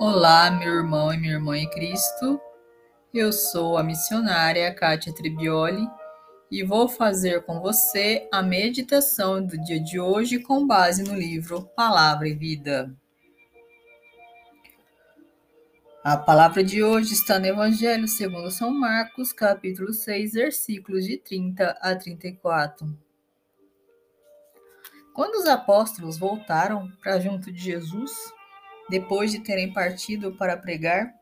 Olá, meu irmão e minha irmã em Cristo. Eu sou a missionária Kátia Tribioli e vou fazer com você a meditação do dia de hoje com base no livro Palavra e Vida. A palavra de hoje está no Evangelho segundo São Marcos, capítulo 6, versículos de 30 a 34. Quando os apóstolos voltaram para junto de Jesus, depois de terem partido para pregar,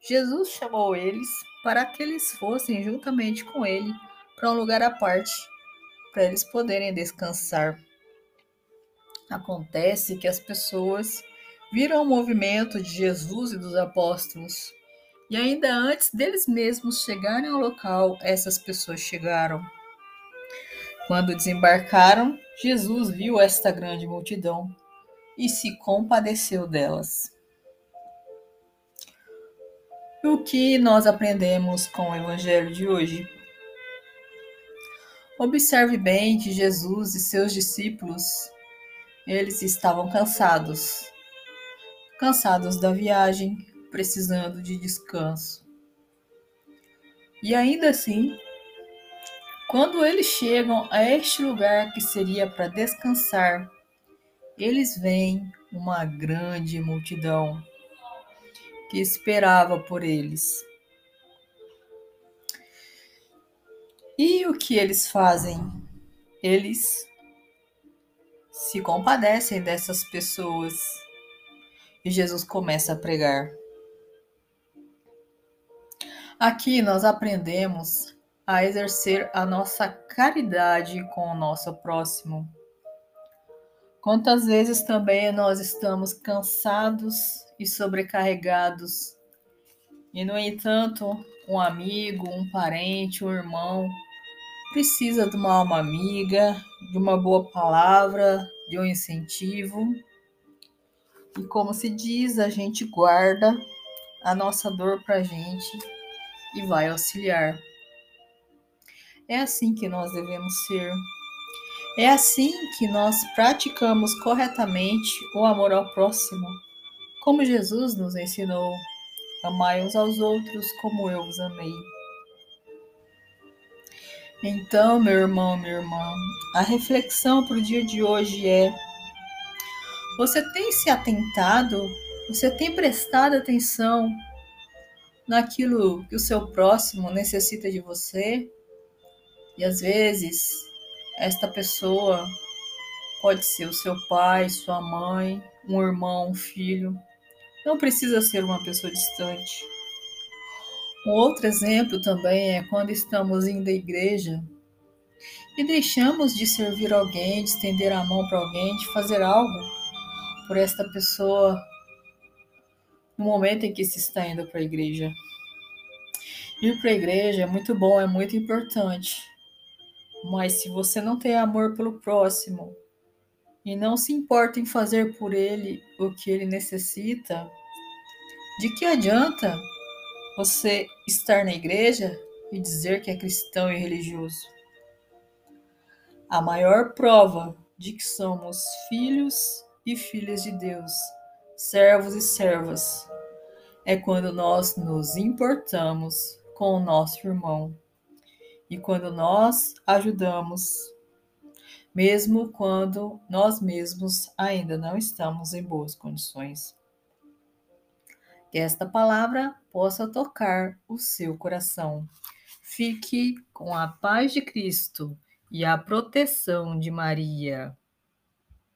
Jesus chamou eles para que eles fossem juntamente com ele para um lugar à parte, para eles poderem descansar. Acontece que as pessoas viram o movimento de Jesus e dos apóstolos, e ainda antes deles mesmos chegarem ao local, essas pessoas chegaram. Quando desembarcaram, Jesus viu esta grande multidão e se compadeceu delas. O que nós aprendemos com o Evangelho de hoje? Observe bem que Jesus e seus discípulos, eles estavam cansados, cansados da viagem, precisando de descanso. E ainda assim, quando eles chegam a este lugar que seria para descansar, eles veem uma grande multidão que esperava por eles. E o que eles fazem? Eles se compadecem dessas pessoas. E Jesus começa a pregar. Aqui nós aprendemos a exercer a nossa caridade com o nosso próximo. Quantas vezes também nós estamos cansados e sobrecarregados, e no entanto, um amigo, um parente, um irmão precisa de uma alma amiga, de uma boa palavra, de um incentivo. E como se diz, a gente guarda a nossa dor para a gente e vai auxiliar. É assim que nós devemos ser. É assim que nós praticamos corretamente o amor ao próximo, como Jesus nos ensinou. Amai uns aos outros como eu os amei. Então, meu irmão, minha irmã, a reflexão para o dia de hoje é: você tem se atentado, você tem prestado atenção naquilo que o seu próximo necessita de você? E às vezes esta pessoa pode ser o seu pai, sua mãe, um irmão, um filho. Não precisa ser uma pessoa distante. Um outro exemplo também é quando estamos indo à igreja e deixamos de servir alguém, de estender a mão para alguém, de fazer algo por esta pessoa no momento em que se está indo para a igreja. Ir para a igreja é muito bom, é muito importante. Mas se você não tem amor pelo próximo e não se importa em fazer por ele o que ele necessita, de que adianta você estar na igreja e dizer que é cristão e religioso? A maior prova de que somos filhos e filhas de Deus, servos e servas, é quando nós nos importamos com o nosso irmão e quando nós ajudamos, mesmo quando nós mesmos ainda não estamos em boas condições. Que esta palavra possa tocar o seu coração. Fique com a paz de Cristo e a proteção de Maria.